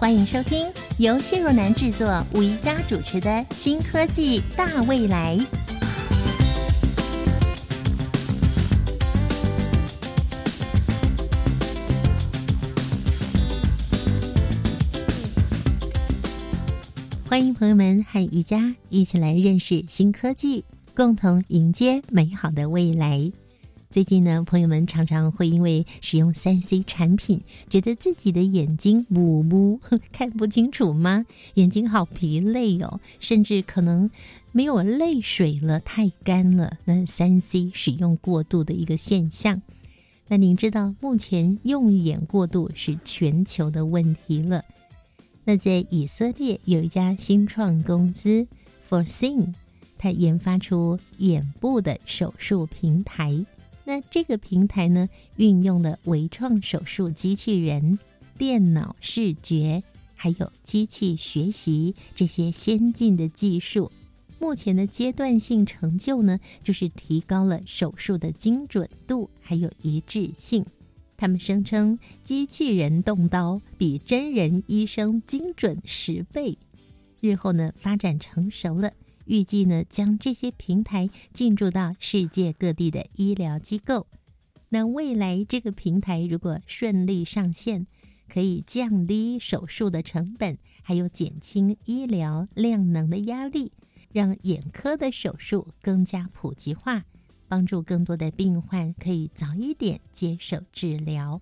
欢迎收听由谢若楠制作、吴一佳主持的《新科技大未来》。欢迎朋友们和宜家一起来认识新科技，共同迎接美好的未来。最近呢，朋友们常常会因为使用三 C 产品，觉得自己的眼睛模糊，看不清楚吗？眼睛好疲累哦，甚至可能没有泪水了，太干了。那三 C 使用过度的一个现象。那您知道，目前用眼过度是全球的问题了。那在以色列有一家新创公司 f o r s e e n 它研发出眼部的手术平台。那这个平台呢，运用了微创手术机器人、电脑视觉，还有机器学习这些先进的技术。目前的阶段性成就呢，就是提高了手术的精准度还有一致性。他们声称，机器人动刀比真人医生精准十倍。日后呢，发展成熟了，预计呢，将这些平台进驻到世界各地的医疗机构。那未来这个平台如果顺利上线，可以降低手术的成本，还有减轻医疗量能的压力，让眼科的手术更加普及化。帮助更多的病患可以早一点接受治疗，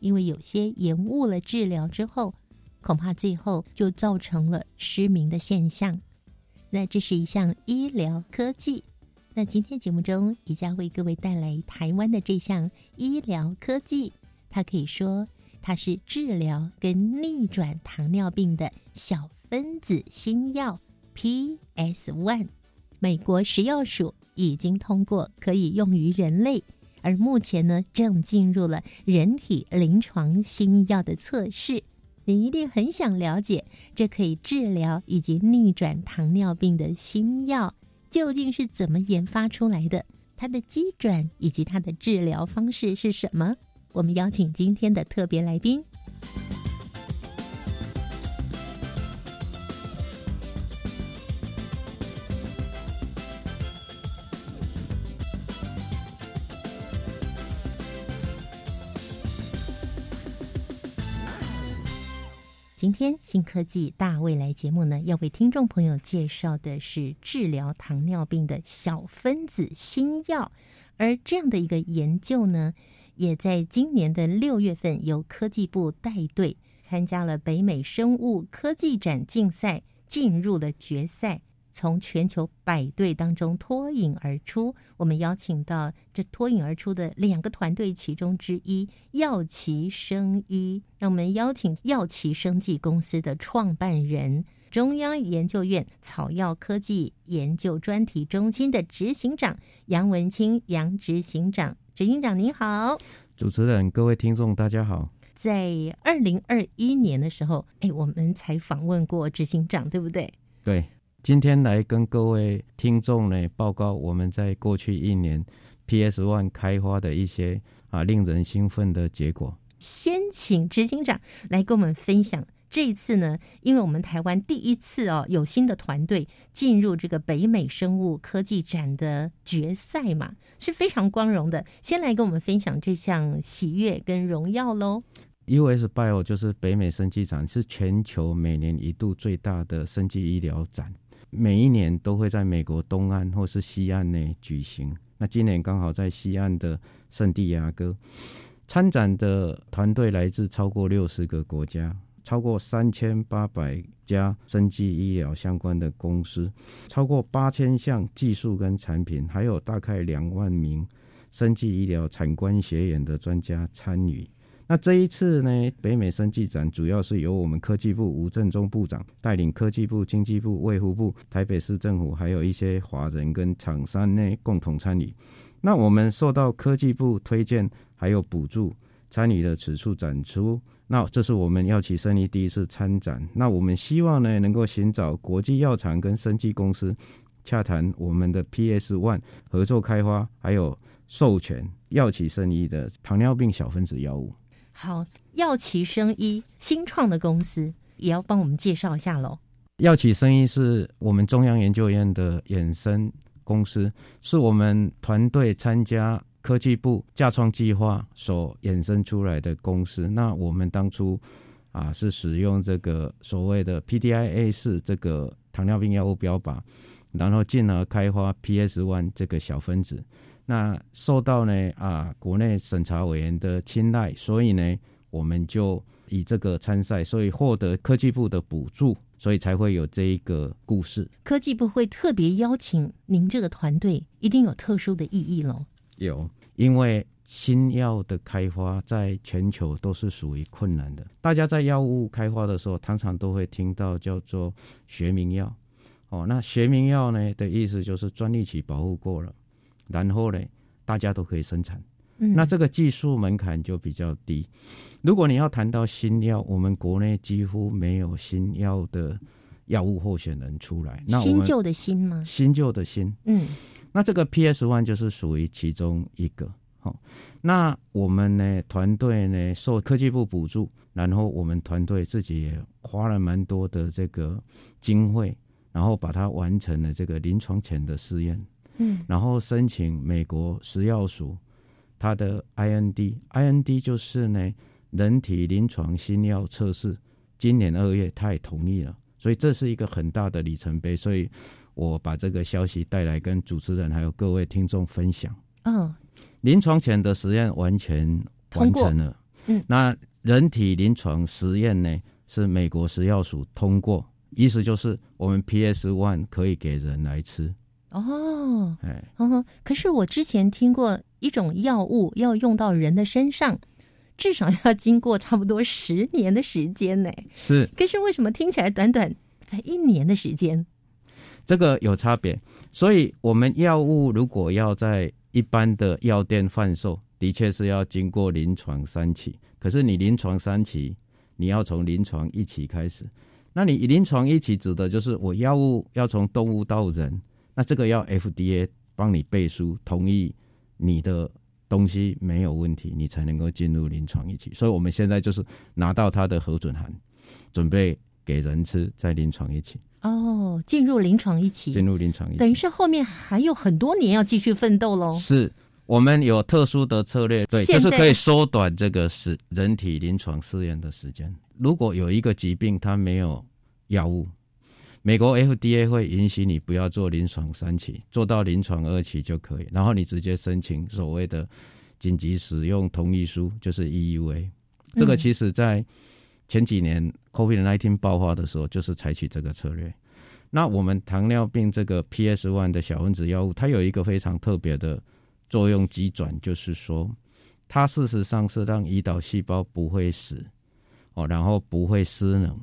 因为有些延误了治疗之后，恐怕最后就造成了失明的现象。那这是一项医疗科技。那今天节目中，也将为各位带来台湾的这项医疗科技，它可以说它是治疗跟逆转糖尿病的小分子新药 PS One，美国食药署。已经通过可以用于人类，而目前呢正进入了人体临床新药的测试。你一定很想了解，这可以治疗以及逆转糖尿病的新药究竟是怎么研发出来的？它的基准以及它的治疗方式是什么？我们邀请今天的特别来宾。今天新科技大未来节目呢，要为听众朋友介绍的是治疗糖尿病的小分子新药，而这样的一个研究呢，也在今年的六月份由科技部带队参加了北美生物科技展竞赛，进入了决赛。从全球百队当中脱颖而出，我们邀请到这脱颖而出的两个团队其中之一药奇生医。那我们邀请药奇生技公司的创办人、中央研究院草药科技研究专题中心的执行长杨文清杨执行长，执行长您好，主持人各位听众大家好。在二零二一年的时候，哎，我们才访问过执行长，对不对？对。今天来跟各位听众呢报告我们在过去一年 PS One 开发的一些啊令人兴奋的结果。先请执行长来跟我们分享这一次呢，因为我们台湾第一次哦有新的团队进入这个北美生物科技展的决赛嘛，是非常光荣的。先来跟我们分享这项喜悦跟荣耀喽。US Bio 就是北美生技展，是全球每年一度最大的生技医疗展。每一年都会在美国东岸或是西岸内举行。那今年刚好在西岸的圣地亚哥，参展的团队来自超过六十个国家，超过三千八百家生技医疗相关的公司，超过八千项技术跟产品，还有大概两万名生技医疗产官学研的专家参与。那这一次呢，北美生技展主要是由我们科技部吴振中部长带领科技部、经济部、卫福部、台北市政府，还有一些华人跟厂商呢共同参与。那我们受到科技部推荐，还有补助参与的此处展出。那这是我们药企生意第一次参展。那我们希望呢，能够寻找国际药厂跟生技公司洽谈我们的 PS One 合作开发，还有授权药企生意的糖尿病小分子药物。好，药企生医新创的公司也要帮我们介绍一下喽。药企生医是我们中央研究院的衍生公司，是我们团队参加。科技部架创计划所衍生出来的公司，那我们当初啊是使用这个所谓的 PDIA 四这个糖尿病药物标靶，然后进而开发 PS One 这个小分子。那受到呢啊国内审查委员的青睐，所以呢我们就以这个参赛，所以获得科技部的补助，所以才会有这一个故事。科技部会特别邀请您这个团队，一定有特殊的意义喽。有，因为新药的开发在全球都是属于困难的。大家在药物开发的时候，常常都会听到叫做学名药。哦，那学名药呢的意思就是专利期保护过了，然后呢大家都可以生产。嗯，那这个技术门槛就比较低。如果你要谈到新药，我们国内几乎没有新药的药物候选人出来。那新旧的新吗？新旧的新。嗯。那这个 PS One 就是属于其中一个，好，那我们呢团队呢受科技部补助，然后我们团队自己也花了蛮多的这个经费，然后把它完成了这个临床前的试验，嗯，然后申请美国食药署它的 IND，IND 就是呢人体临床新药测试，今年二月他也同意了，所以这是一个很大的里程碑，所以。我把这个消息带来跟主持人还有各位听众分享。嗯，临床前的实验完全完成了。嗯，那人体临床实验呢是美国食药署通过，意思就是我们 PS One 可以给人来吃。哦，哎，哦，可是我之前听过一种药物要用到人的身上，至少要经过差不多十年的时间呢。是，可是为什么听起来短短才一年的时间？这个有差别，所以我们药物如果要在一般的药店贩售，的确是要经过临床三期。可是你临床三期，你要从临床一期开始。那你临床一期指的就是我药物要从动物到人，那这个要 FDA 帮你背书同意你的东西没有问题，你才能够进入临床一期。所以我们现在就是拿到它的核准函，准备给人吃，在临床一期。哦，进入临床一期，进入临床一期，等于是后面还有很多年要继续奋斗喽。是我们有特殊的策略，对，就是可以缩短这个是人体临床试验的时间。如果有一个疾病它没有药物，美国 FDA 会允许你不要做临床三期，做到临床二期就可以，然后你直接申请所谓的紧急使用同意书，就是 EUA。这个其实在。前几年 COVID-19 爆发的时候，就是采取这个策略。那我们糖尿病这个 PS One 的小分子药物，它有一个非常特别的作用机转，就是说，它事实上是让胰岛细胞不会死哦，然后不会失能。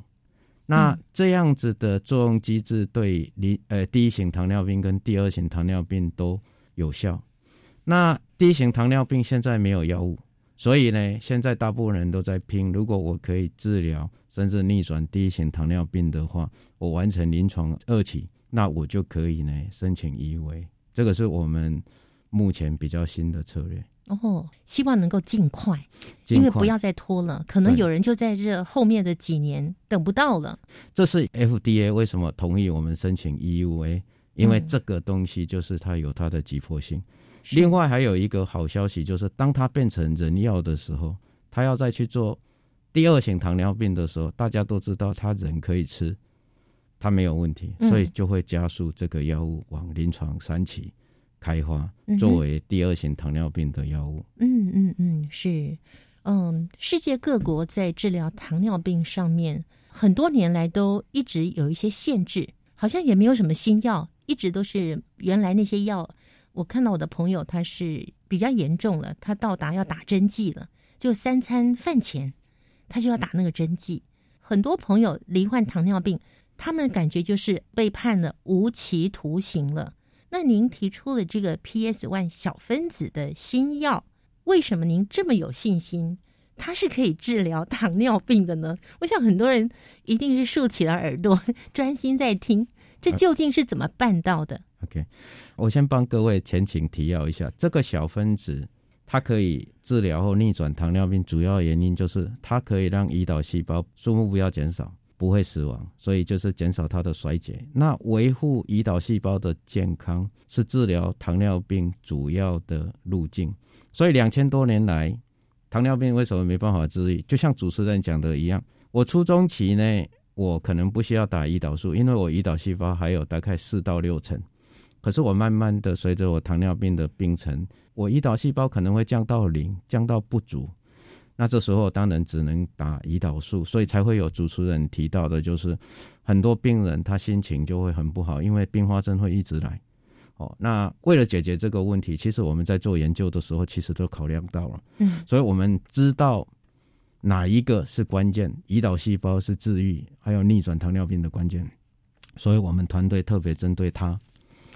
那这样子的作用机制对离呃第一型糖尿病跟第二型糖尿病都有效。那第一型糖尿病现在没有药物。所以呢，现在大部分人都在拼。如果我可以治疗甚至逆转第一型糖尿病的话，我完成临床二期，那我就可以呢申请 EUA。这个是我们目前比较新的策略。哦，希望能够尽快，因为不要再拖了。可能有人就在这后面的几年等不到了。这是 FDA 为什么同意我们申请 EUA？因为这个东西就是它有它的急迫性。另外还有一个好消息，就是当它变成人药的时候，它要再去做第二型糖尿病的时候，大家都知道它人可以吃，它没有问题，所以就会加速这个药物往临床三期开发，作为第二型糖尿病的药物。嗯嗯嗯，是，嗯，世界各国在治疗糖尿病上面，很多年来都一直有一些限制，好像也没有什么新药，一直都是原来那些药。我看到我的朋友，他是比较严重了，他到达要打针剂了，就三餐饭前，他就要打那个针剂。很多朋友罹患糖尿病，他们感觉就是被判了无期徒刑了。那您提出了这个 PS One 小分子的新药，为什么您这么有信心，它是可以治疗糖尿病的呢？我想很多人一定是竖起了耳朵，专心在听，这究竟是怎么办到的？OK，我先帮各位前情提要一下，这个小分子它可以治疗或逆转糖尿病，主要原因就是它可以让胰岛细胞数目不要减少。不会死亡，所以就是减少它的衰竭。那维护胰岛细胞的健康是治疗糖尿病主要的路径。所以两千多年来，糖尿病为什么没办法治愈？就像主持人讲的一样，我初中期呢，我可能不需要打胰岛素，因为我胰岛细胞还有大概四到六成。可是我慢慢的随着我糖尿病的病程，我胰岛细胞可能会降到零，降到不足。那这时候当然只能打胰岛素，所以才会有主持人提到的，就是很多病人他心情就会很不好，因为并发症会一直来。哦，那为了解决这个问题，其实我们在做研究的时候，其实都考量到了。嗯，所以我们知道哪一个是关键，胰岛细胞是治愈还有逆转糖尿病的关键，所以我们团队特别针对它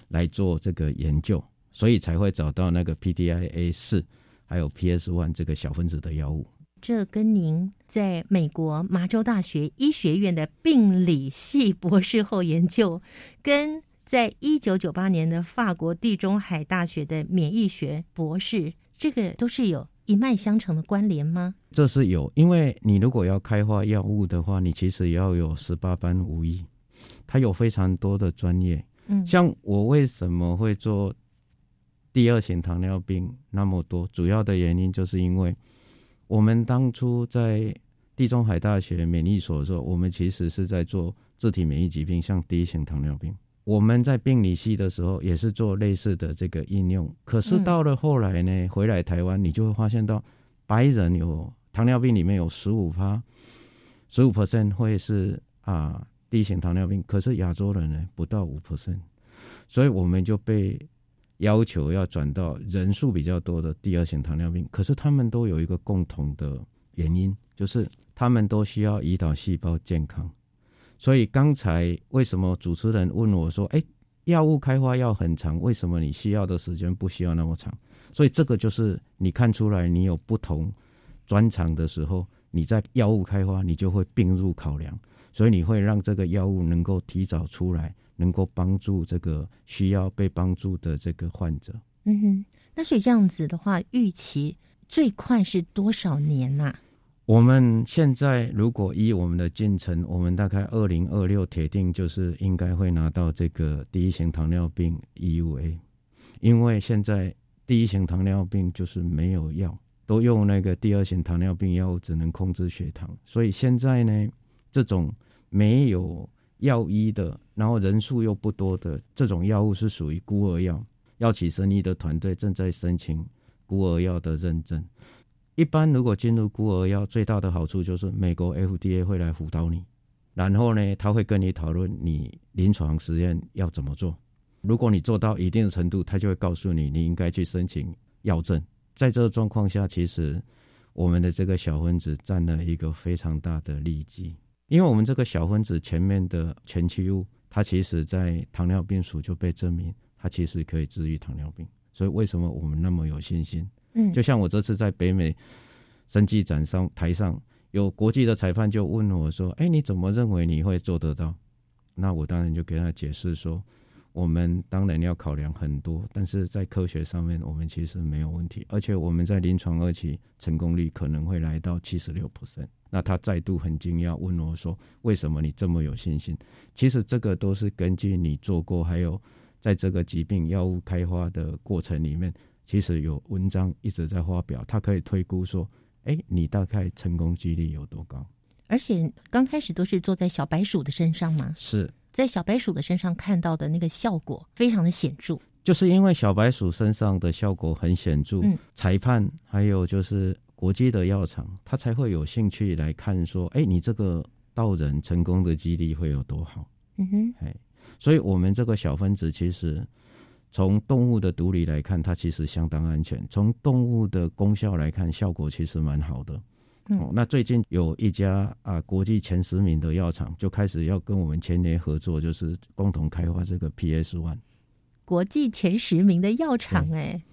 来做这个研究，所以才会找到那个 PDIA 四。还有 PS One 这个小分子的药物，这跟您在美国麻州大学医学院的病理系博士后研究，跟在一九九八年的法国地中海大学的免疫学博士，这个都是有一脉相承的关联吗？这是有，因为你如果要开发药物的话，你其实要有十八般武艺，它有非常多的专业。嗯，像我为什么会做？第二型糖尿病那么多，主要的原因就是因为我们当初在地中海大学免疫所的时候，我们其实是在做自体免疫疾病，像第一型糖尿病。我们在病理系的时候也是做类似的这个应用。可是到了后来呢，回来台湾，你就会发现到白人有糖尿病里面有十五趴，十五 percent 会是啊第一型糖尿病，可是亚洲人呢不到五 percent，所以我们就被。要求要转到人数比较多的第二型糖尿病，可是他们都有一个共同的原因，就是他们都需要胰岛细胞健康。所以刚才为什么主持人问我说：“哎，药物开发要很长，为什么你需要的时间不需要那么长？”所以这个就是你看出来你有不同专长的时候，你在药物开发你就会并入考量，所以你会让这个药物能够提早出来。能够帮助这个需要被帮助的这个患者。嗯哼，那所以这样子的话，预期最快是多少年呐？我们现在如果依我们的进程，我们大概二零二六铁定就是应该会拿到这个第一型糖尿病 EUA，因为现在第一型糖尿病就是没有药，都用那个第二型糖尿病药物只能控制血糖，所以现在呢，这种没有。药医的，然后人数又不多的这种药物是属于孤儿药。药企生医的团队正在申请孤儿药的认证。一般如果进入孤儿药，最大的好处就是美国 FDA 会来辅导你，然后呢，他会跟你讨论你临床实验要怎么做。如果你做到一定的程度，他就会告诉你你应该去申请药证。在这个状况下，其实我们的这个小分子占了一个非常大的利基。因为我们这个小分子前面的前驱物，它其实在糖尿病鼠就被证明，它其实可以治愈糖尿病。所以为什么我们那么有信心？嗯，就像我这次在北美生技展上台上，有国际的裁判就问我说：“哎，你怎么认为你会做得到？”那我当然就给他解释说。我们当然要考量很多，但是在科学上面，我们其实没有问题，而且我们在临床二期成功率可能会来到七十六 percent。那他再度很惊讶，问我说：“为什么你这么有信心？”其实这个都是根据你做过，还有在这个疾病药物开发的过程里面，其实有文章一直在发表，他可以推估说：“哎，你大概成功几率有多高？”而且刚开始都是做在小白鼠的身上吗？是。在小白鼠的身上看到的那个效果非常的显著，就是因为小白鼠身上的效果很显著，裁判还有就是国际的药厂，他才会有兴趣来看说，哎，你这个到人成功的几率会有多好？嗯哼，哎，所以我们这个小分子其实从动物的毒理来看，它其实相当安全；从动物的功效来看，效果其实蛮好的。嗯哦，那最近有一家啊国际前十名的药厂就开始要跟我们前年合作，就是共同开发这个 PS One。国际前十名的药厂，哎，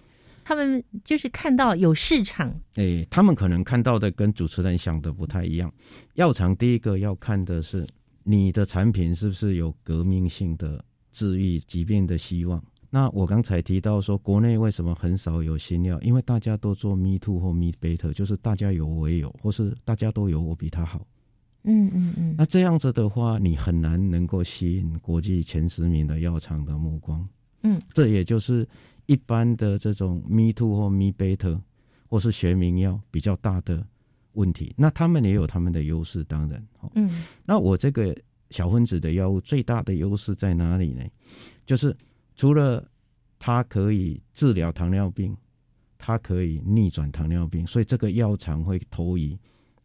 他们就是看到有市场，诶，他们可能看到的跟主持人想的不太一样。药厂第一个要看的是你的产品是不是有革命性的治愈疾病的希望。那我刚才提到说，国内为什么很少有新药？因为大家都做 Me Too 或 Me Better，就是大家有我也有，或是大家都有我比他好。嗯嗯嗯，那这样子的话，你很难能够吸引国际前十名的药厂的目光。嗯，这也就是一般的这种 Me Too 或 Me Better 或是学名药比较大的问题。那他们也有他们的优势，当然。哦嗯那我这个小分子的药物最大的优势在哪里呢？就是除了它可以治疗糖尿病，它可以逆转糖尿病，所以这个药厂会投以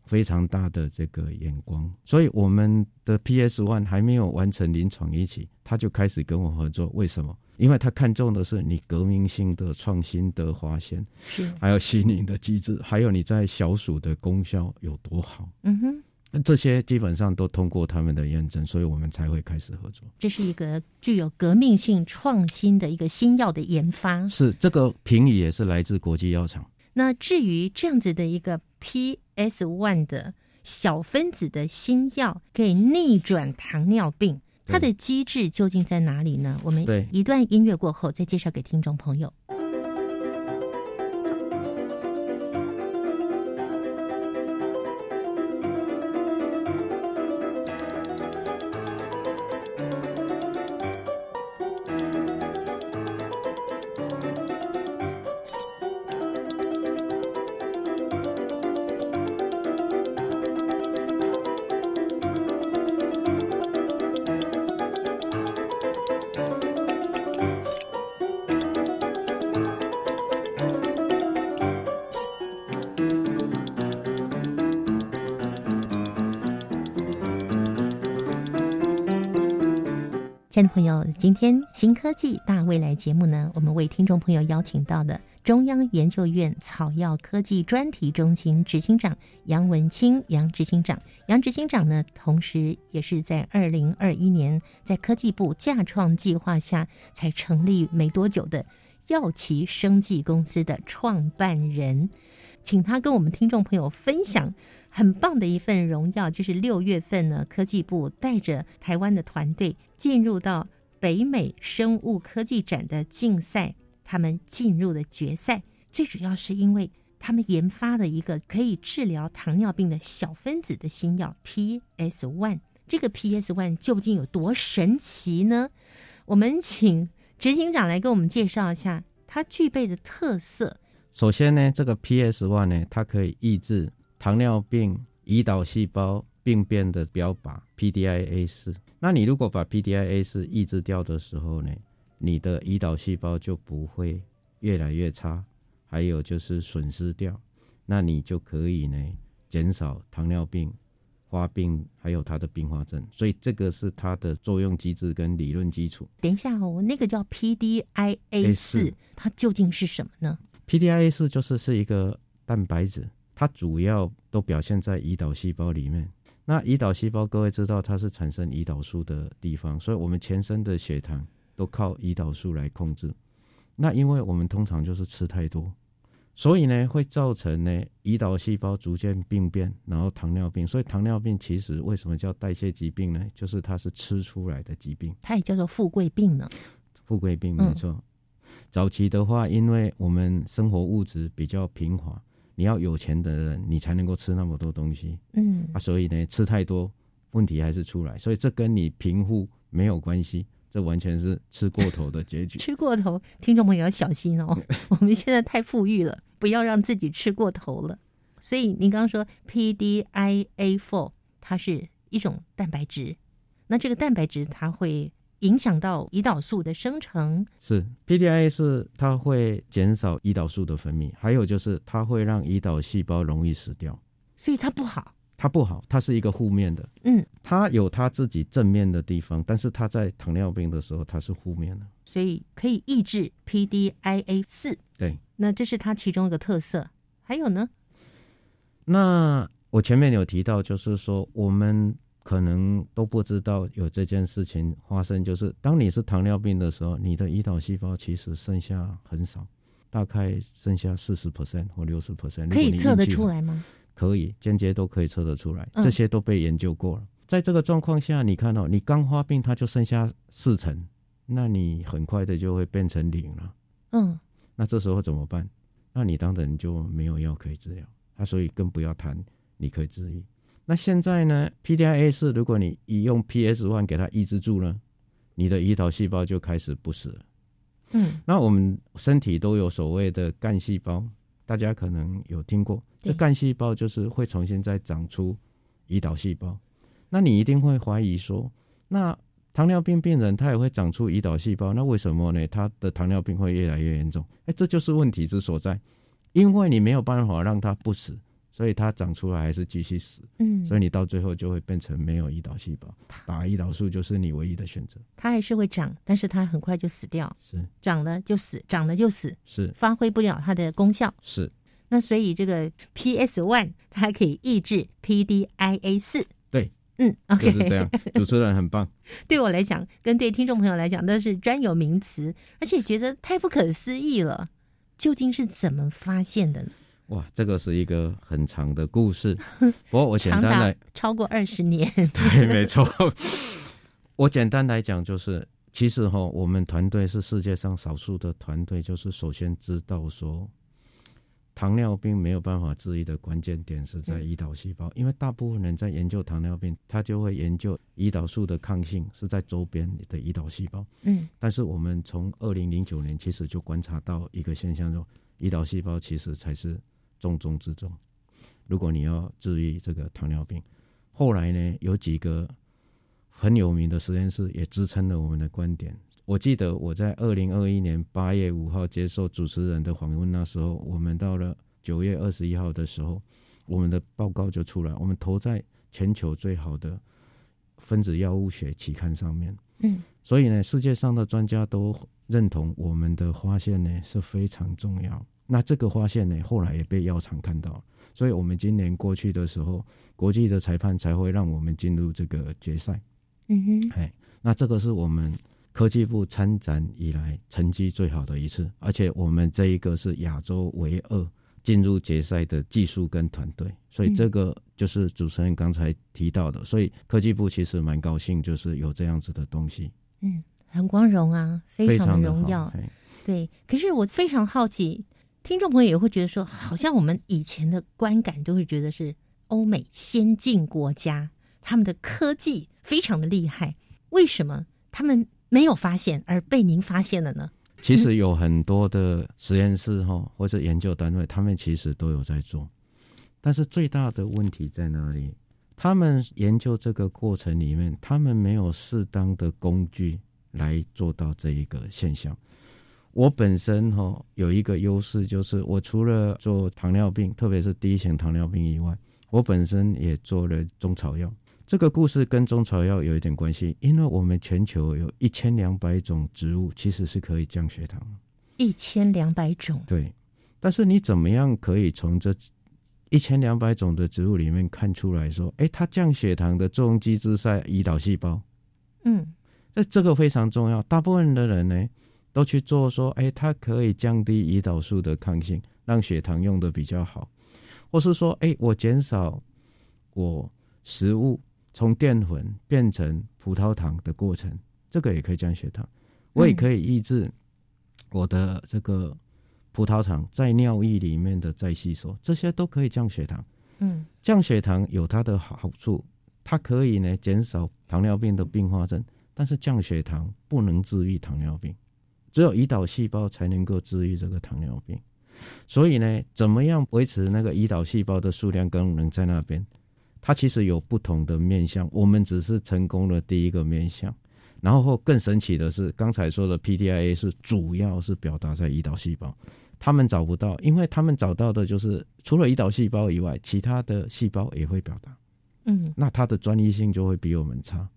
非常大的这个眼光。所以我们的 PS One 还没有完成临床一期，他就开始跟我合作。为什么？因为他看中的是你革命性的创新的发现，是，还有吸引的机制，还有你在小鼠的功效有多好。嗯哼，那这些基本上都通过他们的验证，所以我们才会开始合作。这是一个具有革命性创新的一个新药的研发。是这个评语也是来自国际药厂。那至于这样子的一个 PS One 的小分子的新药，可以逆转糖尿病，它的机制究竟在哪里呢？我们对一段音乐过后再介绍给听众朋友。亲爱的朋友，今天新科技大未来节目呢，我们为听众朋友邀请到的中央研究院草药科技专题中心执行长杨文清杨执行长。杨执行长呢，同时也是在二零二一年在科技部架创计划下才成立没多久的药企生技公司的创办人，请他跟我们听众朋友分享。很棒的一份荣耀，就是六月份呢，科技部带着台湾的团队进入到北美生物科技展的竞赛，他们进入了决赛。最主要是因为他们研发了一个可以治疗糖尿病的小分子的新药 PS One。这个 PS One 究竟有多神奇呢？我们请执行长来给我们介绍一下它具备的特色。首先呢，这个 PS One 呢，它可以抑制糖尿病胰岛细胞病变的标靶 PDIA 四。那你如果把 PDIA 四抑制掉的时候呢，你的胰岛细胞就不会越来越差，还有就是损失掉，那你就可以呢减少糖尿病发病还有它的并发症。所以这个是它的作用机制跟理论基础。等一下哦，那个叫 PDIA 四，它究竟是什么呢？PDIA 四就是是一个蛋白质，它主要都表现在胰岛细胞里面。那胰岛细胞，各位知道它是产生胰岛素的地方，所以我们全身的血糖都靠胰岛素来控制。那因为我们通常就是吃太多，所以呢会造成呢胰岛细胞逐渐病变，然后糖尿病。所以糖尿病其实为什么叫代谢疾病呢？就是它是吃出来的疾病。它也叫做富贵病呢。富贵病嗯没错。早期的话，因为我们生活物质比较贫乏，你要有钱的人，你才能够吃那么多东西嗯啊，所以呢，吃太多问题还是出来。所以这跟你贫富没有关系，这完全是吃过头的结局。吃过头，听众朋友要小心哦。我们现在太富裕了，不要让自己吃过头了。所以您刚刚说 PDIA4，它是一种蛋白质，那这个蛋白质它会影响到胰岛素的生成。是 PDIA 是它会减少胰岛素的分泌，还有就是它会让胰岛细胞容易死掉，所以它不好。它不好，它是一个负面的。嗯，它有它自己正面的地方，但是它在糖尿病的时候它是负面的。所以可以抑制 PDIA 四。对，那这是它其中一个特色。还有呢？那我前面有提到，就是说我们可能都不知道有这件事情发生，就是当你是糖尿病的时候，你的胰岛细胞其实剩下很少，大概剩下四十 percent 或六十 percent，可以测得出来吗？可以，间接都可以测得出来，嗯这些都被研究过了。在这个状况下，你看到、你刚发病，它就剩下四成，那你很快的就会变成零了。嗯那这时候怎么办？那你当然就没有药可以治疗，啊，所以更不要谈你可以治愈。那现在呢，PDIA 是如果你一用 PS one 给它抑制住呢，你的胰岛细胞就开始不死了。嗯那我们身体都有所谓的干细胞，大家可能有听过，对这干细胞就是会重新再长出胰岛细胞。那你一定会怀疑说，那糖尿病病人他也会长出胰岛细胞，那为什么呢？他的糖尿病会越来越严重？哎，这就是问题之所在，因为你没有办法让他不死，所以它长出来还是继续死，嗯，所以你到最后就会变成没有胰岛细胞，打胰岛素就是你唯一的选择。它还是会长，但是它很快就死掉，是长了就死，长了就死，是发挥不了它的功效。是，那所以这个 PS One 它可以抑制 PDIA 四。对，嗯，OK，就是这样。主持人很棒。对我来讲，跟对听众朋友来讲，都是专有名词，而且觉得太不可思议了。究竟是怎么发现的呢？哇，这个是一个很长的故事，不过我简单来，超过二十年。对，没错。我简单来讲，就是其实哈，我们团队是世界上少数的团队，就是首先知道说，糖尿病没有办法治愈的关键点是在胰岛细胞，因为大部分人在研究糖尿病，他就会研究胰岛素的抗性是在周边的胰岛细胞。嗯但是我们从二零零九年其实就观察到一个现象，说胰岛细胞其实才是重中之重。如果你要治愈这个糖尿病，后来呢有几个很有名的实验室也支撑了我们的观点。我记得我在二零二一年八月五号接受主持人的访问，那时候我们到了九月二十一号的时候，我们的报告就出来，我们投在全球最好的分子药物学期刊上面。嗯所以呢，世界上的专家都认同我们的发现呢是非常重要。那这个发现呢，后来也被药厂看到，所以我们今年过去的时候，国际的裁判才会让我们进入这个决赛。嗯哼，哎，那这个是我们科技部参展以来成绩最好的一次，而且我们这一个是亚洲唯二进入决赛的技术跟团队，所以这个就是主持人刚才提到的，所以科技部其实蛮高兴，就是有这样子的东西，嗯，很光荣啊，非常的荣耀。哎对，可是我非常好奇，听众朋友也会觉得说，好像我们以前的观感都会觉得是欧美先进国家，他们的科技非常的厉害，为什么他们没有发现，而被您发现了呢？其实有很多的实验室哈，或者研究单位，他们其实都有在做，但是最大的问题在哪里？他们研究这个过程里面，他们没有适当的工具来做到这一个现象。我本身哈有一个优势，就是我除了做糖尿病，特别是第一型糖尿病以外，我本身也做了中草药。这个故事跟中草药有一点关系，因为我们全球有一千两百种植物其实是可以降血糖。一千两百种，对，但是你怎么样可以从这一千两百种的植物里面看出来说，哎，它降血糖的作用机制在胰岛细胞？嗯那这个非常重要。大部分的人呢，都去做说，哎，它可以降低胰岛素的抗性，让血糖用的比较好，或是说，哎，我减少我食物从淀粉变成葡萄糖的过程，这个也可以降血糖。我也可以抑制我的这个葡萄糖在尿液里面的再吸收，这些都可以降血糖。嗯降血糖有它的好处，它可以呢减少糖尿病的并发症，但是降血糖不能治愈糖尿病，只有胰岛细胞才能够治愈这个糖尿病。所以呢，怎么样维持那个胰岛细胞的数量跟能在那边？它其实有不同的面向，我们只是成功了第一个面向。然后更神奇的是，刚才说的 PDIA 是主要是表达在胰岛细胞，他们找不到，因为他们找到的就是除了胰岛细胞以外，其他的细胞也会表达，嗯那它的专一性就会比我们差，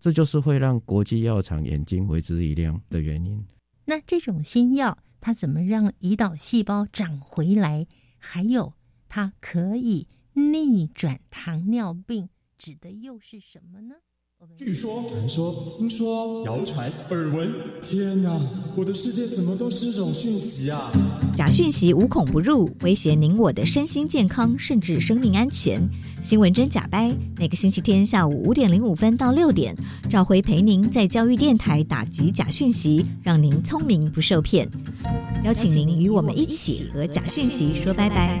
这就是会让国际药厂眼睛为之一亮的原因。那这种新药它怎么让胰岛细胞长回来？还有它可以逆转糖尿病，指的又是什么呢？据说、传说、听说、谣传、耳闻，天哪！我的世界怎么都是这种讯息啊？假讯息无孔不入，威胁您我的身心健康，甚至生命安全。新闻真假掰，每个星期天下午五点零五分到六点，赵辉陪您在教育电台打击假讯息，让您聪明不受骗。邀请您与我们一起和假讯息说拜拜。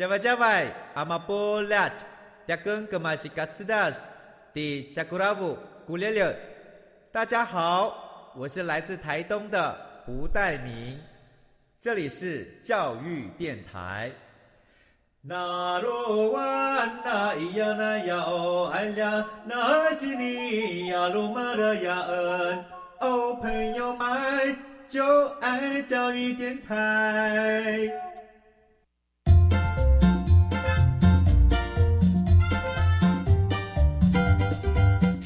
加外加外，阿玛波拉，加根格玛西卡斯达斯，迪加古拉布古列列。大家好，我是来自台东的胡代明，这里是教育电台。那罗哇那咿呀那呀哦哎呀，那是你呀鲁玛的呀恩哦，朋友们就爱教育电台。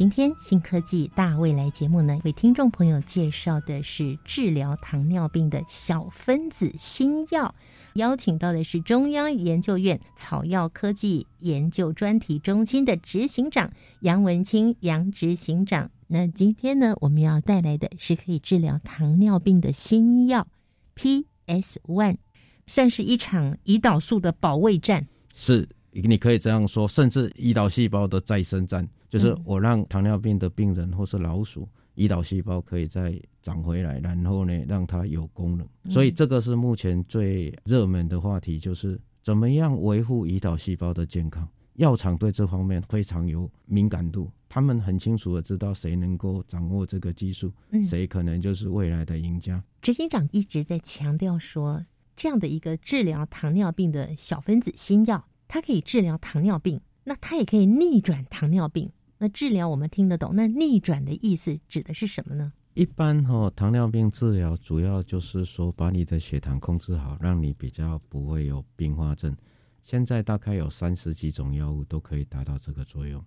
今天新科技大未来节目呢，为听众朋友介绍的是治疗糖尿病的小分子新药。邀请到的是中央研究院草药科技研究专题中心的执行长杨文清杨执行长。那今天呢，我们要带来的是可以治疗糖尿病的新药 PS One，算是一场胰岛素的保卫战。是，你可以这样说，甚至胰岛细胞的再生战。就是我让糖尿病的病人或是老鼠胰岛细胞可以再长回来，然后呢让它有功能。所以这个是目前最热门的话题，就是怎么样维护胰岛细胞的健康。药厂对这方面非常有敏感度，他们很清楚的知道谁能够掌握这个技术，谁可能就是未来的赢家。执行长一直在强调说，这样的一个治疗糖尿病的小分子新药，它可以治疗糖尿病，那它也可以逆转糖尿病。那治疗我们听得懂，那逆转的意思指的是什么呢？一般哈，糖尿病治疗主要就是说把你的血糖控制好，让你比较不会有并发症。现在大概有三十几种药物都可以达到这个作用。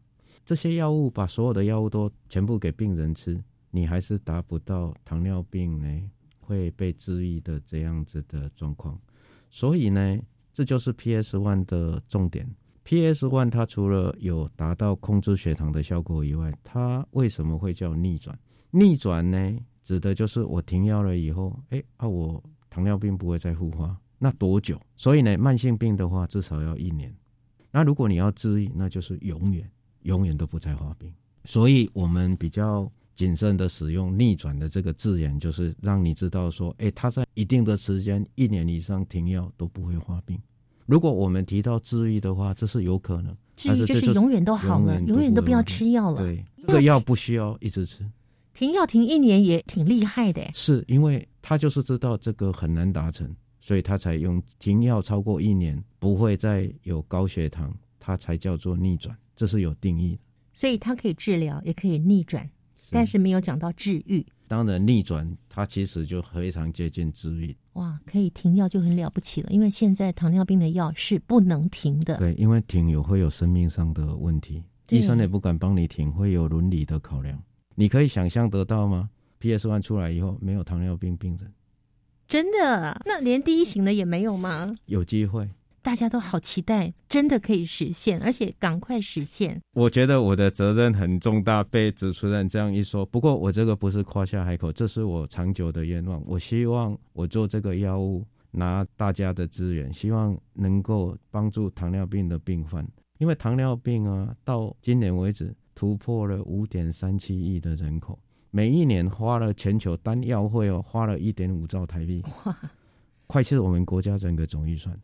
这些药物把所有的药物都全部给病人吃，你还是达不到糖尿病呢会被治愈的这样子的状况。所以呢，这就是 PS One 的重点。P.S. One 它除了有达到控制血糖的效果以外，它为什么会叫逆转？逆转呢，指的就是我停药了以后，哎啊，我糖尿病不会再复发。那多久？所以呢，慢性病的话至少要一年。那如果你要治愈，那就是永远，永远都不再发病。所以我们比较谨慎的使用“逆转”的这个字眼，就是让你知道说，哎，他在一定的时间，一年以上停药都不会发病。如果我们提到治愈的话，这是有可能。治愈就是永远都好了，永远都不要吃药了。对，这个药不需要一直吃，停药停一年也挺厉害的。是因为他就是知道这个很难达成，所以他才用停药超过一年不会再有高血糖，他才叫做逆转，这是有定义的。所以它可以治疗，也可以逆转。但是没有讲到治愈。当然，逆转它其实就非常接近治愈。哇，可以停药就很了不起了，因为现在糖尿病的药是不能停的。对，因为停有会有生命上的问题，医生也不敢帮你停，会有伦理的考量。你可以想象得到吗？PS One 出来以后，没有糖尿病病人，真的？那连第一型的也没有吗？有机会。大家都好期待，真的可以实现，而且赶快实现。我觉得我的责任很重大，被主持人这样一说。不过我这个不是夸下海口，这是我长久的愿望。我希望我做这个药物，拿大家的资源，希望能够帮助糖尿病的病患。因为糖尿病啊，到今年为止突破了五点三七亿的人口，每一年花了全球单药会哦，花了一点五兆台币，哇，快是我们国家整个总预算。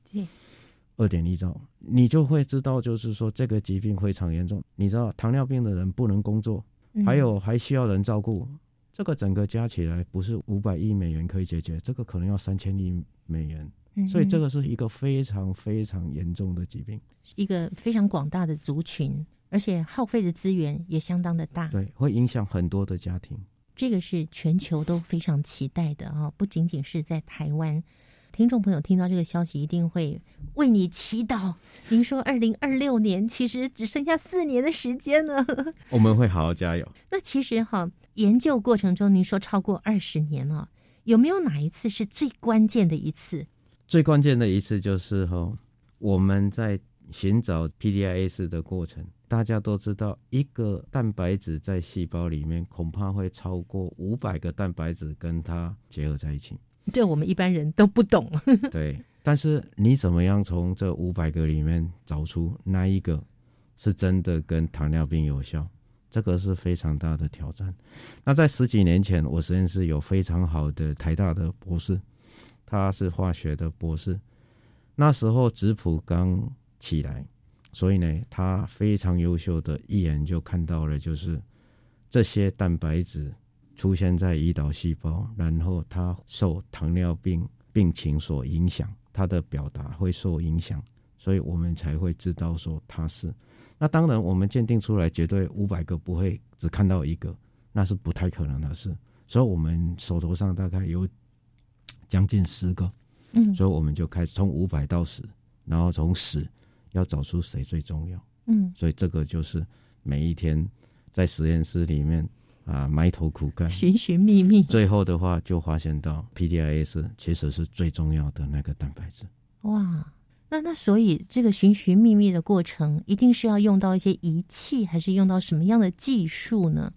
二点一兆，你就会知道，就是说这个疾病非常严重。你知道糖尿病的人不能工作，还有还需要人照顾，这个整个加起来不是五百亿美元可以解决，这个可能要三千亿美元。所以这个是一个非常非常严重的疾病，一个非常广大的族群，而且耗费的资源也相当的大，对，会影响很多的家庭。这个是全球都非常期待的啊，不仅仅是在台湾。听众朋友听到这个消息，一定会为你祈祷。您说，二零二六年其实只剩下四年的时间了，我们会好好加油。那其实哈，研究过程中，您说超过二十年了，有没有哪一次是最关键的一次？最关键的一次就是哈，我们在寻找 PDIS 的过程，大家都知道，一个蛋白质在细胞里面恐怕会超过五百个蛋白质跟它结合在一起。这我们一般人都不懂。对，但是你怎么样从这五百个里面找出那一个是真的跟糖尿病有效？这个是非常大的挑战。那在十几年前，我实验室有非常好的台大的博士，他是化学的博士。那时候质谱刚起来，所以呢，他非常优秀的一眼就看到了，就是这些蛋白质。出现在胰岛细胞，然后它受糖尿病病情所影响，它的表达会受影响，所以我们才会知道说它是。那当然，我们鉴定出来绝对五百个不会只看到一个，那是不太可能的事。所以我们手头上大概有将近十个，嗯，所以我们就开始从五百到十，然后从十要找出谁最重要，嗯，所以这个就是每一天在实验室里面。啊，埋头苦干，寻寻觅觅，最后的话就发现到 PDIS 其实是最重要的那个蛋白质。哇，那那所以这个寻寻觅觅的过程，一定是要用到一些仪器，还是用到什么样的技术呢？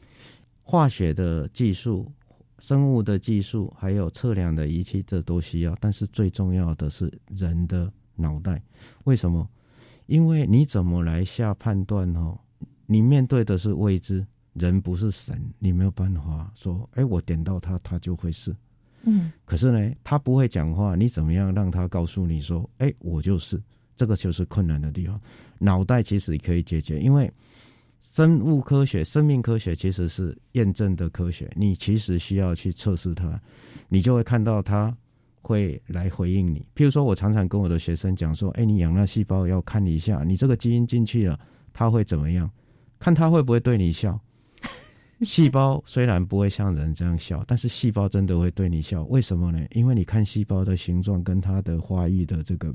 化学的技术、生物的技术，还有测量的仪器，这都需要。但是最重要的是人的脑袋。为什么？因为你怎么来下判断哦？你面对的是未知。人不是神，你没有办法说，哎，我点到他，他就会是。嗯，可是呢，他不会讲话，你怎么样让他告诉你说，哎，我就是？这个就是困难的地方。脑袋其实可以解决，因为生物科学、生命科学其实是验证的科学，你其实需要去测试它，你就会看到它会来回应你。譬如说，我常常跟我的学生讲说，哎，你养那细胞要看一下，你这个基因进去了，它会怎么样？看它会不会对你笑。细胞虽然不会像人这样笑，但是细胞真的会对你笑。为什么呢？因为你看细胞的形状跟它的发育的这个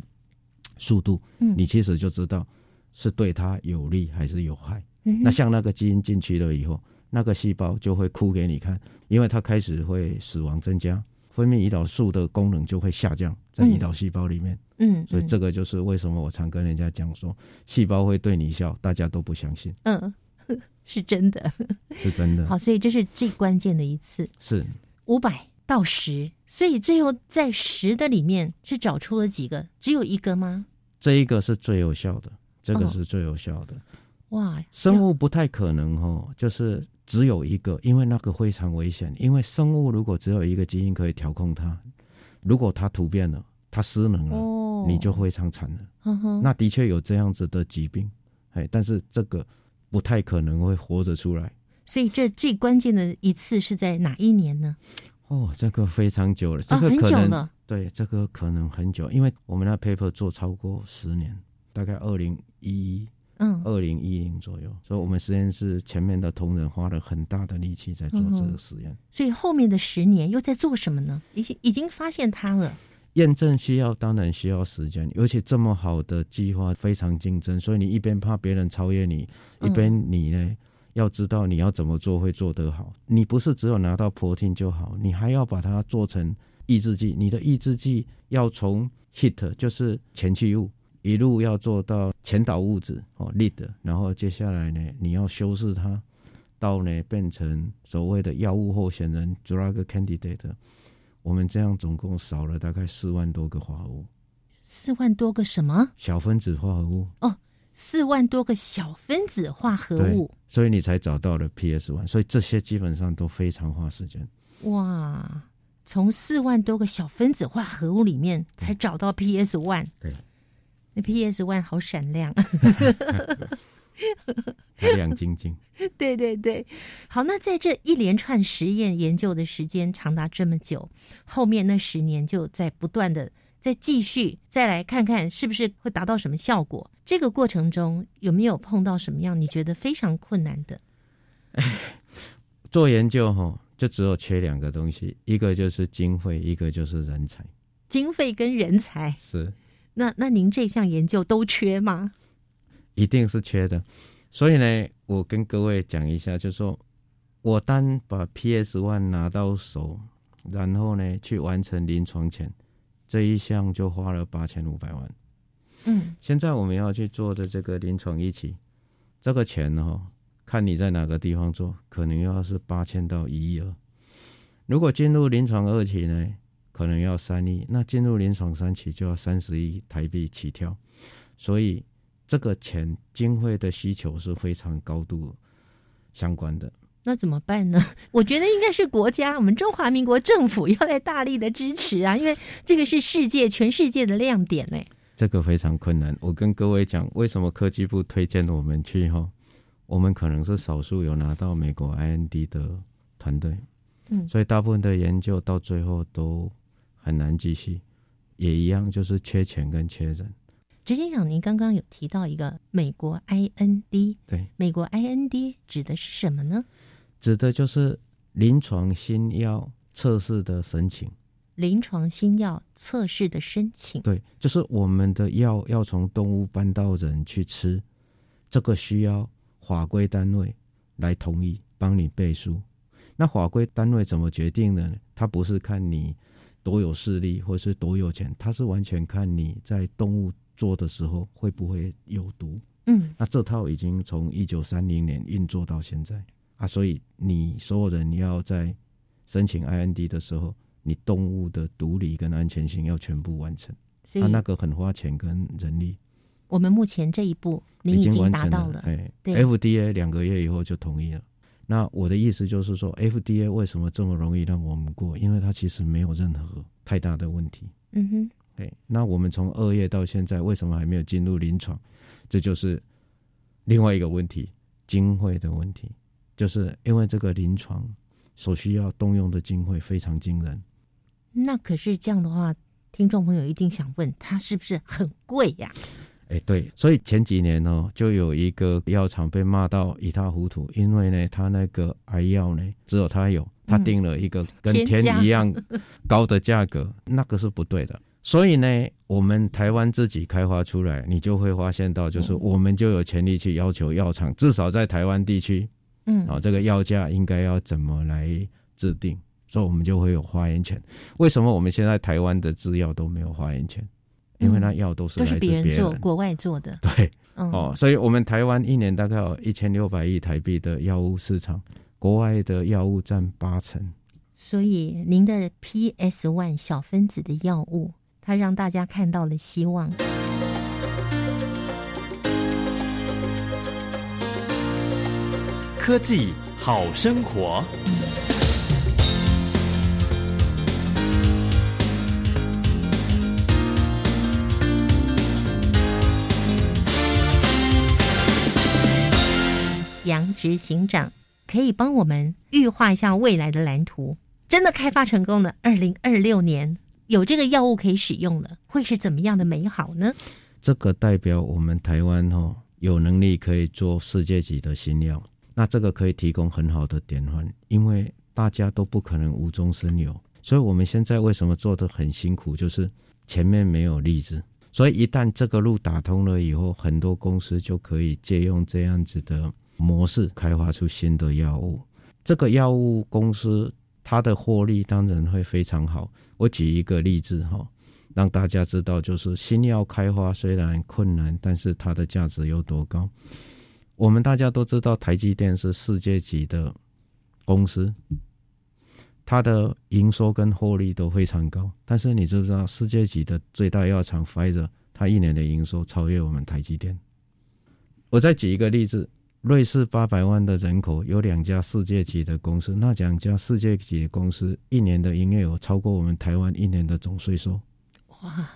速度，嗯，你其实就知道是对它有利还是有害。那像那个基因进去了以后，那个细胞就会哭给你看，因为它开始会死亡增加，分泌胰岛素的功能就会下降在胰岛细胞里面。嗯，所以这个就是为什么我常跟人家讲说，细胞会对你笑，大家都不相信。嗯。是真的，是真的。好，所以这是最关键的一次，是五百到十，所以最后在十的里面是找出了几个？只有一个吗？这一个是最有效的，这个是最有效的。哇，生物不太可能哦，就是只有一个，因为那个非常危险。因为生物如果只有一个基因可以调控它，如果它突变了，它失能了，你就非常惨了。那的确有这样子的疾病，哎，但是这个。不太可能会活着出来，所以这最关键的一次是在哪一年呢？哦，这个非常久了，这个可能对，这个可能很久，因为我们那 paper 做超过十年，大概二零一嗯，二零一零左右，所以我们实验室前面的同仁花了很大的力气在做这个实验。所以后面的十年又在做什么呢？已经已经发现它了。验证需要当然需要时间，而且这么好的计划非常竞争，所以你一边怕别人超越你，一边你呢要知道你要怎么做会做得好。你不是只有拿到 protein 就好，你还要把它做成抑制剂。你的抑制剂要从 hit 就是前驱物。一路要做到前导物质哦，lead，然后接下来呢，你要修饰它，到呢变成所谓的药物候选人 drug candidate。我们这样总共少了大概四万多个化合物，四万多个什么小分子化合物？哦，四万多个小分子化合物，所以你才找到了 PS one。所以这些基本上都非常花时间。哇，从四万多个小分子化合物里面才找到 PS one。对。那 PS One 好闪亮，亮晶晶。对对对，好，那在这一连串实验研究的时间长达这么久，后面那十年就在不断的再继续再来看看是不是会达到什么效果。这个过程中有没有碰到什么样你觉得非常困难的？做研究哈，就只有缺两个东西，一个就是经费，一个就是人才。经费跟人才是。那那您这项研究都缺吗？一定是缺的，所以呢，我跟各位讲一下，就说我单把 PS One 拿到手，然后呢去完成临床前这一项就花了八千五百万。嗯，现在我们要去做的这个临床一期，这个钱呢，看你在哪个地方做，可能要是八千到一亿二。如果进入临床二期呢？可能要三亿，那进入临床三期就要三十亿台币起跳，所以这个钱经费的需求是非常高度相关的。那怎么办呢？我觉得应该是国家，我们中华民国政府要在大力的支持啊，因为这个是世界全世界的亮点嘞。这个非常困难，我跟各位讲，为什么科技部推荐我们去哈？我们可能是少数有拿到美国 IND 的团队，嗯，所以大部分的研究到最后都。很难继续，也一样，就是缺钱跟缺人。执行长，您刚刚有提到一个美国 IND，对，美国 IND 指的是什么呢？指的就是临床新药测试的申请。临床新药测试的申请，对，就是我们的药要从动物搬到人去吃，这个需要法规单位来同意，帮你背书。那法规单位怎么决定的呢？它不是看你。多有势力，或是多有钱，他是完全看你在动物做的时候会不会有毒。嗯，那这套已经从一九三零年运作到现在啊，所以你所有人要在申请 IND 的时候，你动物的毒理跟安全性要全部完成。他那个很花钱跟人力。我们目前这一步，您已经达到了。哎，FDA 两个月以后就同意了。那我的意思就是说，FDA 为什么这么容易让我们过？因为它其实没有任何太大的问题。嗯哼，对。那我们从二月到现在，为什么还没有进入临床？这就是另外一个问题，经费的问题。就是因为这个临床所需要动用的经费非常惊人。那可是这样的话，听众朋友一定想问，它是不是很贵呀？哎，对，所以前几年哦，就有一个药厂被骂到一塌糊涂，因为呢，他那个癌药呢，只有他有，他定了一个跟天一样高的价格，那个是不对的。所以呢，我们台湾自己开发出来，你就会发现到，就是我们就有权利去要求药厂，至少在台湾地区，嗯，啊，这个药价应该要怎么来制定，所以我们就会有发言权。为什么我们现在台湾的制药都没有发言权？因为那药都是都是别人做，国外做的。对，哦，所以我们台湾一年大概有一千六百亿台币的药物市场，国外的药物占八成。所以您的 PS One 小分子的药物，它让大家看到了希望。科技好生活。杨执行长可以帮我们预化一下未来的蓝图。真的开发成功了，二零二六年有这个药物可以使用了，会是怎么样的美好呢？这个代表我们台湾哦，有能力可以做世界级的新药，那这个可以提供很好的典范，因为大家都不可能无中生有，所以我们现在为什么做的很辛苦，就是前面没有例子，所以一旦这个路打通了以后，很多公司就可以借用这样子的模式开发出新的药物。这个药物公司它的获利当然会非常好。我举一个例子哈。让大家知道，就是新药开发虽然困难，但是它的价值有多高。我们大家都知道，台积电是世界级的公司，它的营收跟获利都非常高。但是你知不知道，世界级的最大药厂 Pfizer，它一年的营收超越我们台积电。我再举一个例子，瑞士八百万的人口，有两家世界级的公司，那两家世界级的公司一年的营业额超过我们台湾一年的总税收。哇！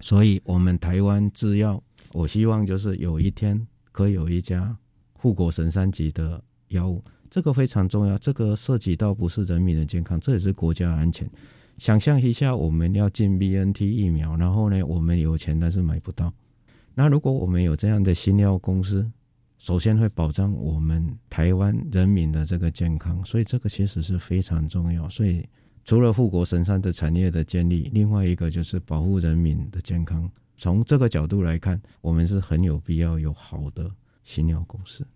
所以，我们台湾制药，我希望就是有一天可以有一家护国神山级的药物，这个非常重要。这个涉及到不是人民的健康，这也是国家安全。想象一下，我们要进 BNT 疫苗，然后呢，我们有钱但是买不到。那如果我们有这样的新药公司，首先会保障我们台湾人民的这个健康，所以这个其实是非常重要。所以。除了护国神山的产业的建立，另外一个就是保护人民的健康。从这个角度来看，我们是很有必要有好的新药公司。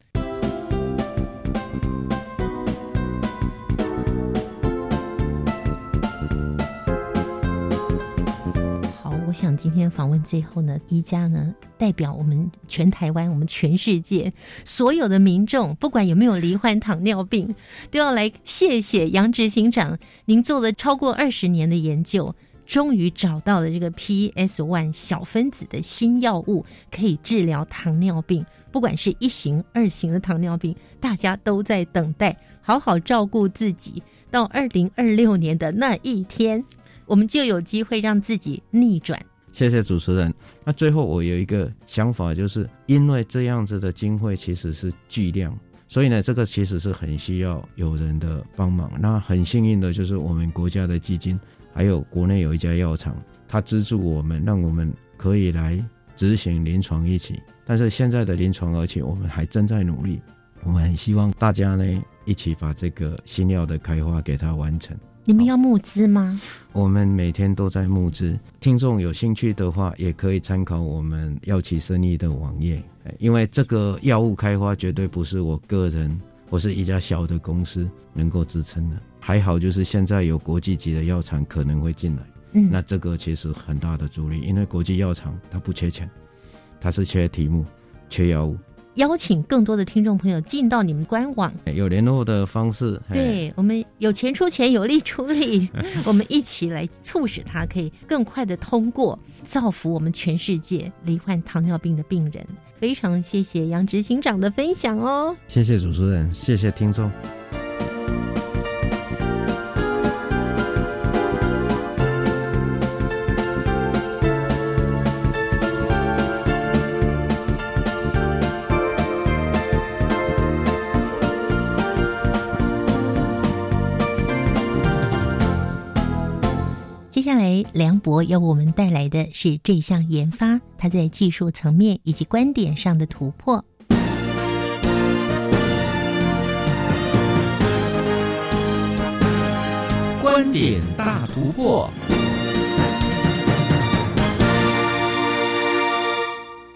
想今天访问最后呢，宜家呢代表我们全台湾、我们全世界所有的民众，不管有没有罹患糖尿病，都要来谢谢杨执行长。您做了超过二十年的研究，终于找到了这个 PS One 小分子的新药物，可以治疗糖尿病。不管是一型、二型的糖尿病，大家都在等待，好好照顾自己，到二零二六年的那一天。我们就有机会让自己逆转。谢谢主持人。那最后我有一个想法，就是因为这样子的经费其实是巨量，所以呢，这个其实是很需要有人的帮忙。那很幸运的就是我们国家的基金，还有国内有一家药厂，它资助我们，让我们可以来执行临床一起。但是现在的临床，而且我们还正在努力。我们很希望大家呢一起把这个新药的开发给它完成。你们要募资吗？我们每天都在募资。听众有兴趣的话，也可以参考我们药企生意的网页。因为这个药物开发绝对不是我个人，我是一家小的公司能够支撑的。还好就是现在有国际级的药厂可能会进来，嗯，那这个其实很大的助力。因为国际药厂它不缺钱，它是缺题目、缺药物。邀请更多的听众朋友进到你们官网，有联络的方式。对我们有钱出钱，有力出力，我们一起来促使它可以更快的通过，造福我们全世界罹患糖尿病的病人。非常谢谢杨执行长的分享哦，谢谢主持人，谢谢听众。博要我们带来的是这项研发，它在技术层面以及观点上的突破。观点大突破，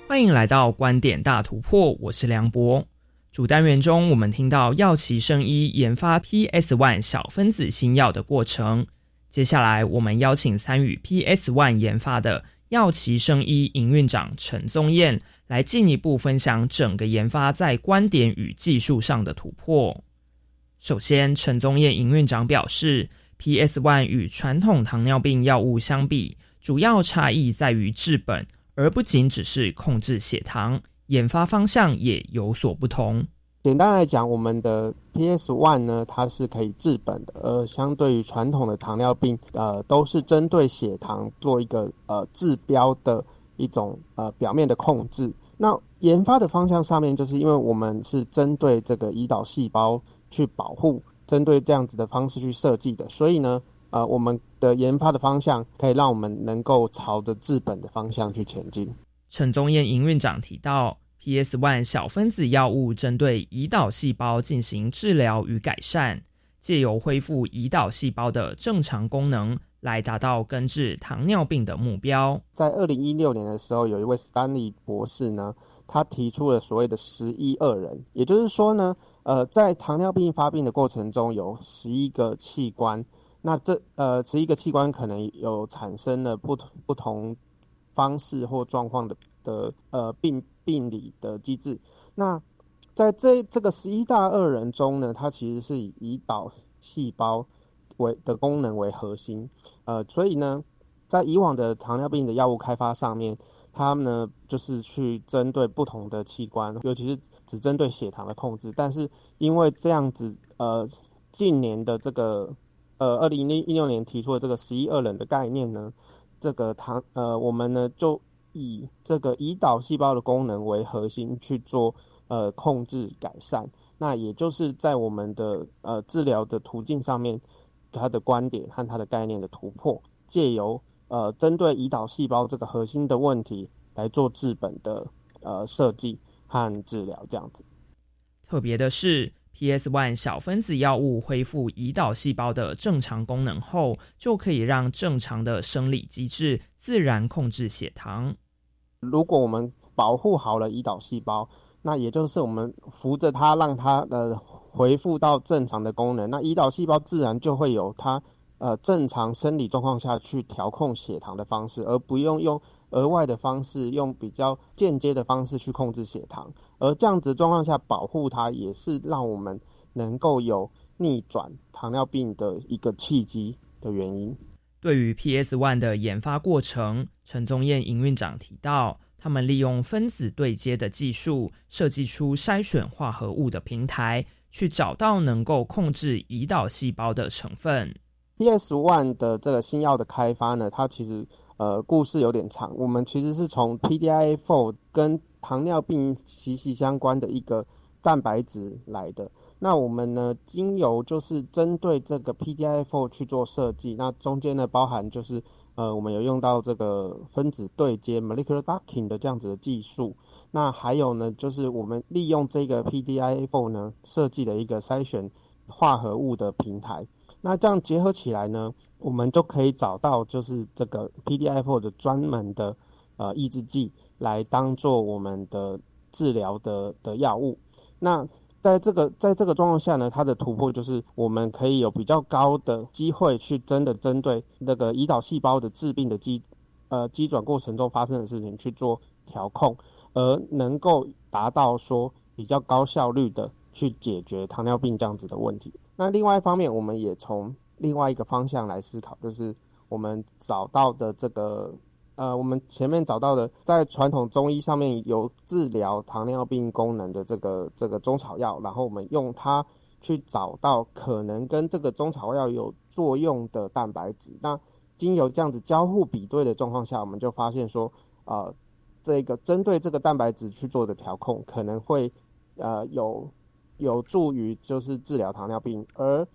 欢迎来到观点大突破，我是梁博。主单元中，我们听到药企生医研发 PS One 小分子新药的过程。接下来，我们邀请参与 PS One 研发的药奇生医营运长陈宗彦来进一步分享整个研发在观点与技术上的突破。首先，陈宗彦营运长表示，PS One 与传统糖尿病药物相比，主要差异在于治本，而不仅只是控制血糖。研发方向也有所不同。简单来讲，我们的 PS One 呢，它是可以治本的，而相对于传统的糖尿病，呃，都是针对血糖做一个呃治标的一种呃表面的控制。那研发的方向上面，就是因为我们是针对这个胰岛细胞去保护，针对这样子的方式去设计的，所以呢，呃，我们的研发的方向可以让我们能够朝着治本的方向去前进。陈宗彦营运长提到。PS One 小分子药物针对胰岛细胞进行治疗与改善，借由恢复胰岛细胞的正常功能，来达到根治糖尿病的目标。在二零一六年的时候，有一位 Stanley 博士呢，他提出了所谓的“十一二人”，也就是说呢，呃，在糖尿病发病的过程中，有十一个器官，那这呃十一个器官可能有产生了不同不同方式或状况的的呃病。病理的机制，那在这这个十一大二人中呢，它其实是以胰岛细胞为的功能为核心，呃，所以呢，在以往的糖尿病的药物开发上面，他们呢就是去针对不同的器官，尤其是只针对血糖的控制，但是因为这样子，呃，近年的这个呃二零一六年提出的这个十一二人的概念呢，这个糖呃我们呢就。以这个胰岛细胞的功能为核心去做呃控制改善，那也就是在我们的呃治疗的途径上面，它的观点和它的概念的突破，借由呃针对胰岛细胞这个核心的问题来做治本的呃设计和治疗这样子。特别的是，PS One 小分子药物恢复胰岛细胞的正常功能后，就可以让正常的生理机制自然控制血糖。如果我们保护好了胰岛细胞，那也就是我们扶着它，让它呃恢复到正常的功能，那胰岛细胞自然就会有它呃正常生理状况下去调控血糖的方式，而不用用额外的方式，用比较间接的方式去控制血糖。而这样子状况下保护它，也是让我们能够有逆转糖尿病的一个契机的原因。对于 PS One 的研发过程，陈宗彦营运长提到，他们利用分子对接的技术，设计出筛选化合物的平台，去找到能够控制胰岛细胞的成分。PS One 的这个新药的开发呢，它其实呃故事有点长。我们其实是从 PDI4 跟糖尿病息息相关的一个蛋白质来的。那我们呢，经由就是针对这个 PDI4 去做设计，那中间呢包含就是呃，我们有用到这个分子对接 molecular docking 的这样子的技术，那还有呢，就是我们利用这个 PDI4 呢设计了一个筛选化合物的平台，那这样结合起来呢，我们就可以找到就是这个 PDI4 的专门的呃抑制剂来当做我们的治疗的的药物，那。在这个在这个状况下呢，它的突破就是我们可以有比较高的机会去真的针对那个胰岛细胞的致病的机呃机转过程中发生的事情去做调控，而能够达到说比较高效率的去解决糖尿病这样子的问题。那另外一方面，我们也从另外一个方向来思考，就是我们找到的这个。呃，我们前面找到的，在传统中医上面有治疗糖尿病功能的这个这个中草药，然后我们用它去找到可能跟这个中草药有作用的蛋白质。那经由这样子交互比对的状况下，我们就发现说，呃，这个针对这个蛋白质去做的调控，可能会呃有有助于就是治疗糖尿病，而。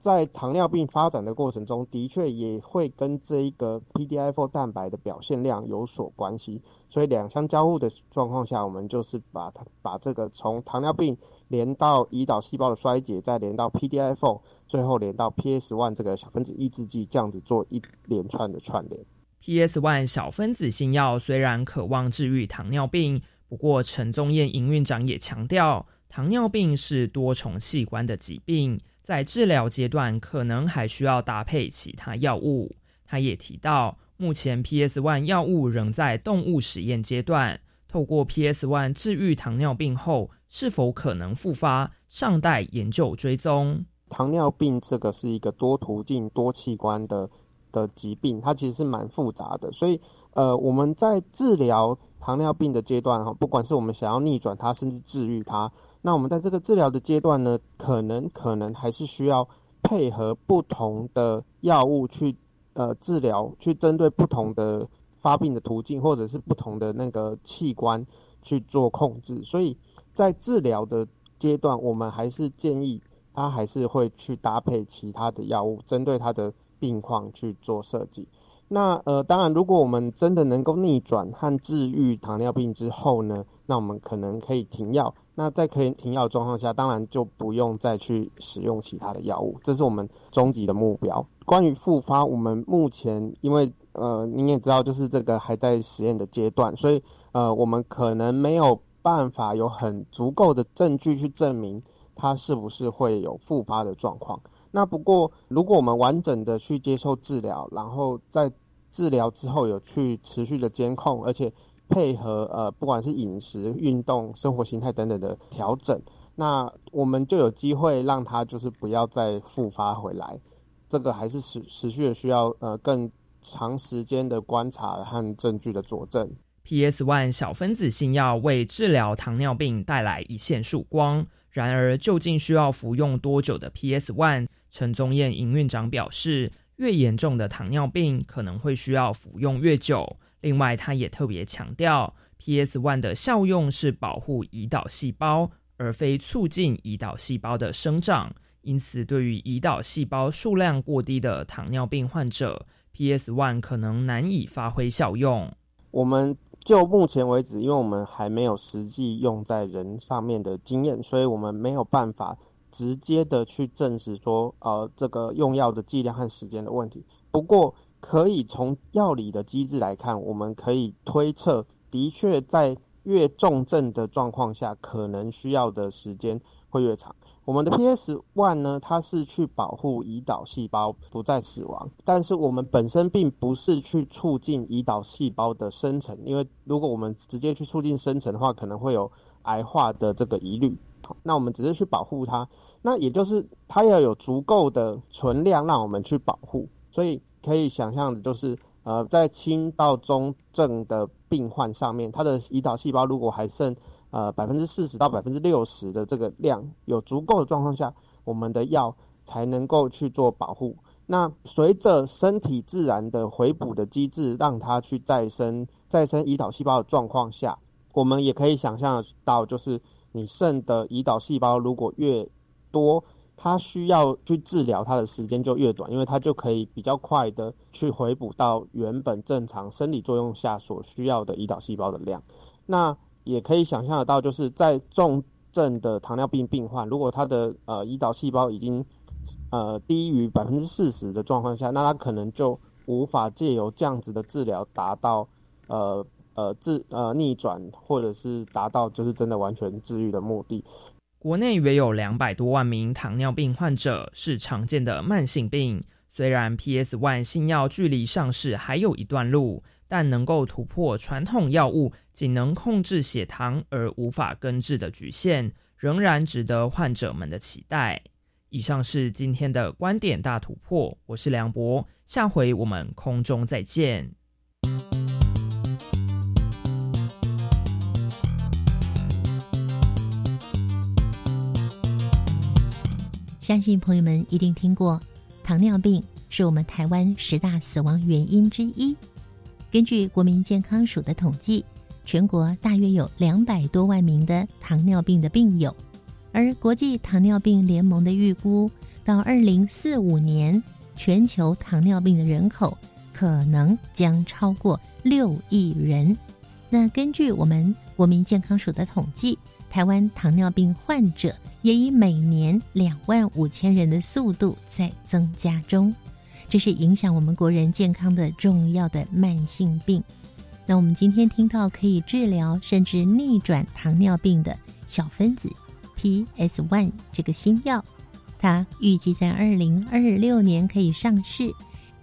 在糖尿病发展的过程中，的确也会跟这一个 PDI4 蛋白的表现量有所关系。所以两相交互的状况下，我们就是把它把这个从糖尿病连到胰岛细胞的衰竭，再连到 PDI4，最后连到 PS1 这个小分子抑制剂，这样子做一连串的串联。PS1 小分子新药虽然渴望治愈糖尿病，不过陈宗彦营运长也强调，糖尿病是多重器官的疾病。在治疗阶段，可能还需要搭配其他药物。他也提到，目前 PS One 药物仍在动物实验阶段。透过 PS One 治愈糖尿病后，是否可能复发，尚待研究追踪。糖尿病这个是一个多途径、多器官的的疾病，它其实是蛮复杂的。所以，呃，我们在治疗糖尿病的阶段，哈，不管是我们想要逆转它，甚至治愈它。那我们在这个治疗的阶段呢，可能可能还是需要配合不同的药物去呃治疗，去针对不同的发病的途径，或者是不同的那个器官去做控制。所以在治疗的阶段，我们还是建议他还是会去搭配其他的药物，针对他的病况去做设计。那呃，当然，如果我们真的能够逆转和治愈糖尿病之后呢，那我们可能可以停药。那在可以停药状况下，当然就不用再去使用其他的药物，这是我们终极的目标。关于复发，我们目前因为呃，您也知道，就是这个还在实验的阶段，所以呃，我们可能没有办法有很足够的证据去证明它是不是会有复发的状况。那不过，如果我们完整的去接受治疗，然后在治疗之后有去持续的监控，而且配合呃，不管是饮食、运动、生活形态等等的调整，那我们就有机会让它就是不要再复发回来。这个还是持持续的需要呃更长时间的观察和证据的佐证。PS One 小分子新药为治疗糖尿病带来一线曙光，然而究竟需要服用多久的 PS One？陈宗彦营运长表示，越严重的糖尿病可能会需要服用越久。另外，他也特别强调，PS One 的效用是保护胰岛细胞，而非促进胰岛细胞的生长。因此，对于胰岛细胞数量过低的糖尿病患者，PS One 可能难以发挥效用。我们就目前为止，因为我们还没有实际用在人上面的经验，所以我们没有办法。直接的去证实说，呃，这个用药的剂量和时间的问题。不过，可以从药理的机制来看，我们可以推测，的确在越重症的状况下，可能需要的时间会越长。我们的 PS One 呢，它是去保护胰岛细胞不再死亡，但是我们本身并不是去促进胰岛细胞的生成，因为如果我们直接去促进生成的话，可能会有癌化的这个疑虑。那我们只是去保护它，那也就是它要有足够的存量让我们去保护，所以可以想象的就是，呃，在轻到中症的病患上面，它的胰岛细胞如果还剩呃百分之四十到百分之六十的这个量有足够的状况下，我们的药才能够去做保护。那随着身体自然的回补的机制，让它去再生再生胰岛细胞的状况下，我们也可以想象到就是。你肾的胰岛细胞如果越多，它需要去治疗它的时间就越短，因为它就可以比较快的去回补到原本正常生理作用下所需要的胰岛细胞的量。那也可以想象得到，就是在重症的糖尿病病患，如果他的呃胰岛细胞已经呃低于百分之四十的状况下，那他可能就无法借由这样子的治疗达到呃。呃，治呃逆转，或者是达到就是真的完全治愈的目的。国内约有两百多万名糖尿病患者，是常见的慢性病。虽然 PS One 新药距离上市还有一段路，但能够突破传统药物仅能控制血糖而无法根治的局限，仍然值得患者们的期待。以上是今天的观点大突破，我是梁博，下回我们空中再见。相信朋友们一定听过，糖尿病是我们台湾十大死亡原因之一。根据国民健康署的统计，全国大约有两百多万名的糖尿病的病友，而国际糖尿病联盟的预估，到二零四五年，全球糖尿病的人口可能将超过六亿人。那根据我们国民健康署的统计。台湾糖尿病患者也以每年两万五千人的速度在增加中，这是影响我们国人健康的重要的慢性病。那我们今天听到可以治疗甚至逆转糖尿病的小分子 PS One 这个新药，它预计在二零二六年可以上市。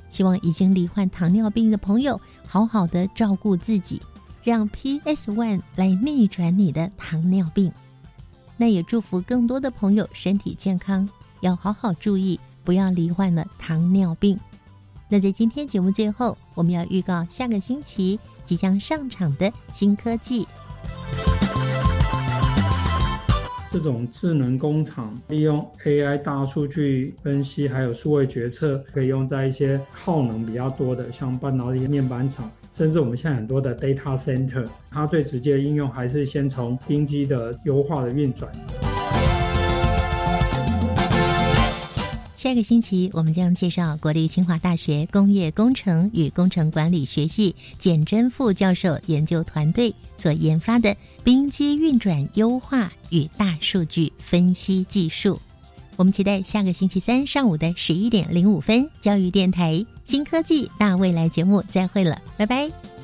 希望已经罹患糖尿病的朋友好好的照顾自己。让 PS One 来逆转你的糖尿病，那也祝福更多的朋友身体健康，要好好注意，不要罹患了糖尿病。那在今天节目最后，我们要预告下个星期即将上场的新科技。这种智能工厂利用 AI 大数据分析，还有数位决策，可以用在一些耗能比较多的，像半导体面板厂。甚至我们现在很多的 data center，它最直接的应用还是先从冰机的优化的运转。下个星期我们将介绍国立清华大学工业工程与工程管理学系简真副教授研究团队所研发的冰机运转优化与大数据分析技术。我们期待下个星期三上午的十一点零五分，教育电台新科技大未来节目再会了，拜拜。